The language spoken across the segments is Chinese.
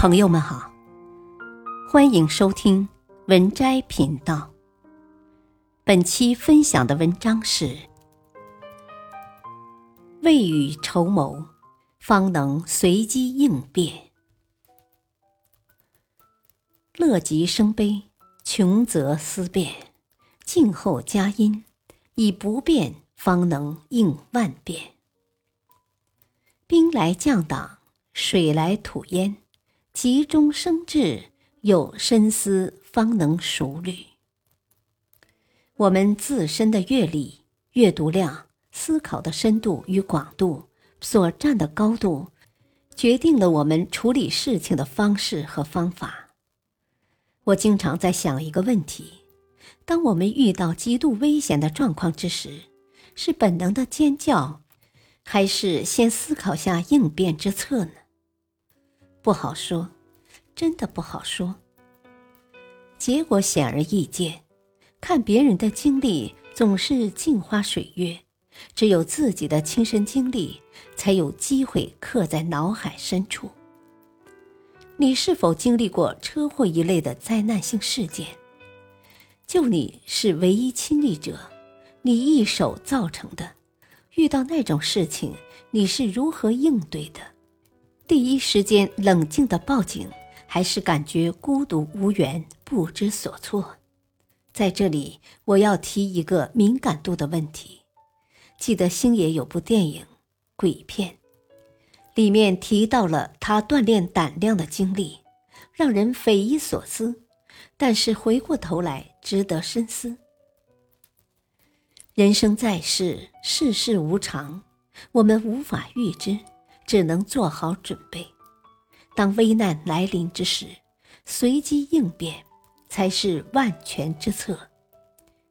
朋友们好，欢迎收听文摘频道。本期分享的文章是：未雨绸缪，方能随机应变。乐极生悲，穷则思变，静候佳音，以不变方能应万变。兵来将挡，水来土淹。急中生智，有深思方能熟虑。我们自身的阅历、阅读量、思考的深度与广度、所占的高度，决定了我们处理事情的方式和方法。我经常在想一个问题：当我们遇到极度危险的状况之时，是本能的尖叫，还是先思考下应变之策呢？不好说，真的不好说。结果显而易见，看别人的经历总是镜花水月，只有自己的亲身经历才有机会刻在脑海深处。你是否经历过车祸一类的灾难性事件？就你是唯一亲历者，你一手造成的，遇到那种事情，你是如何应对的？第一时间冷静的报警，还是感觉孤独无援、不知所措？在这里，我要提一个敏感度的问题。记得星爷有部电影《鬼片》，里面提到了他锻炼胆量的经历，让人匪夷所思。但是回过头来，值得深思。人生在世，世事无常，我们无法预知。只能做好准备，当危难来临之时，随机应变才是万全之策。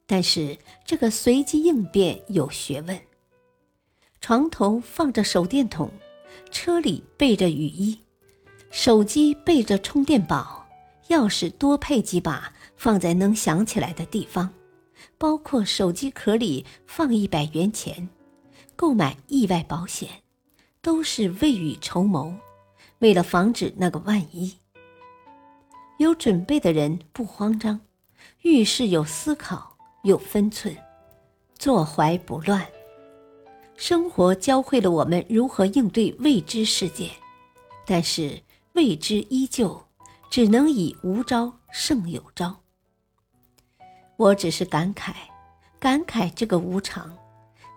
但是这个随机应变有学问。床头放着手电筒，车里备着雨衣，手机备着充电宝，钥匙多配几把，放在能想起来的地方，包括手机壳里放一百元钱，购买意外保险。都是未雨绸缪，为了防止那个万一。有准备的人不慌张，遇事有思考，有分寸，坐怀不乱。生活教会了我们如何应对未知事件，但是未知依旧，只能以无招胜有招。我只是感慨，感慨这个无常，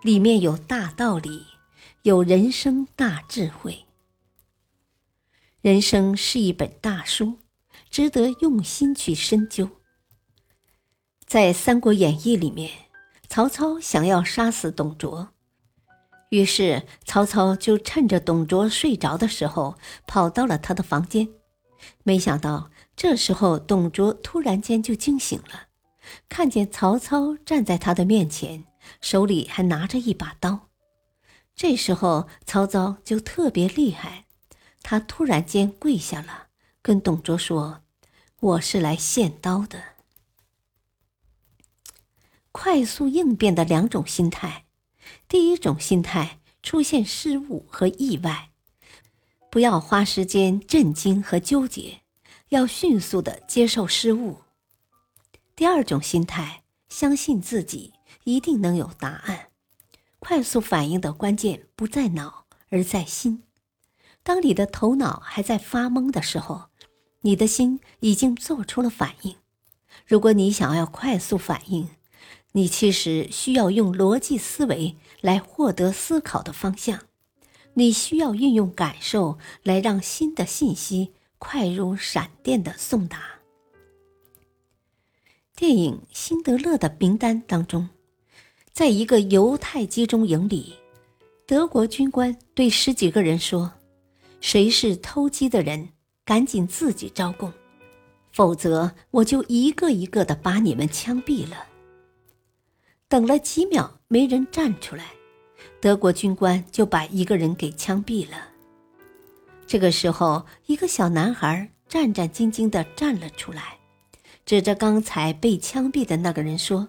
里面有大道理。有人生大智慧。人生是一本大书，值得用心去深究。在《三国演义》里面，曹操想要杀死董卓，于是曹操就趁着董卓睡着的时候，跑到了他的房间。没想到这时候董卓突然间就惊醒了，看见曹操站在他的面前，手里还拿着一把刀。这时候，曹操就特别厉害，他突然间跪下了，跟董卓说：“我是来献刀的。”快速应变的两种心态，第一种心态出现失误和意外，不要花时间震惊和纠结，要迅速的接受失误；第二种心态，相信自己一定能有答案。快速反应的关键不在脑，而在心。当你的头脑还在发懵的时候，你的心已经做出了反应。如果你想要快速反应，你其实需要用逻辑思维来获得思考的方向。你需要运用感受来让新的信息快如闪电的送达。电影《辛德勒的名单》当中。在一个犹太集中营里，德国军官对十几个人说：“谁是偷鸡的人，赶紧自己招供，否则我就一个一个的把你们枪毙了。”等了几秒，没人站出来，德国军官就把一个人给枪毙了。这个时候，一个小男孩战战兢兢的站了出来，指着刚才被枪毙的那个人说。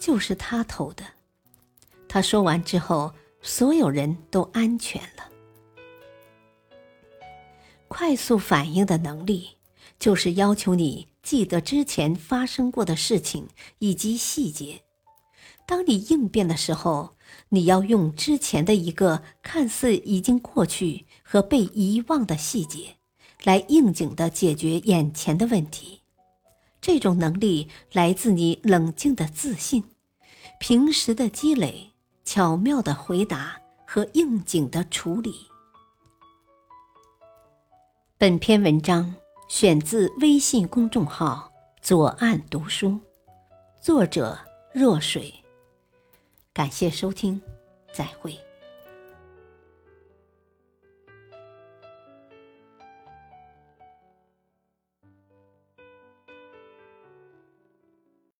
就是他偷的。他说完之后，所有人都安全了。快速反应的能力，就是要求你记得之前发生过的事情以及细节。当你应变的时候，你要用之前的一个看似已经过去和被遗忘的细节，来应景的解决眼前的问题。这种能力来自你冷静的自信、平时的积累、巧妙的回答和应景的处理。本篇文章选自微信公众号“左岸读书”，作者若水。感谢收听，再会。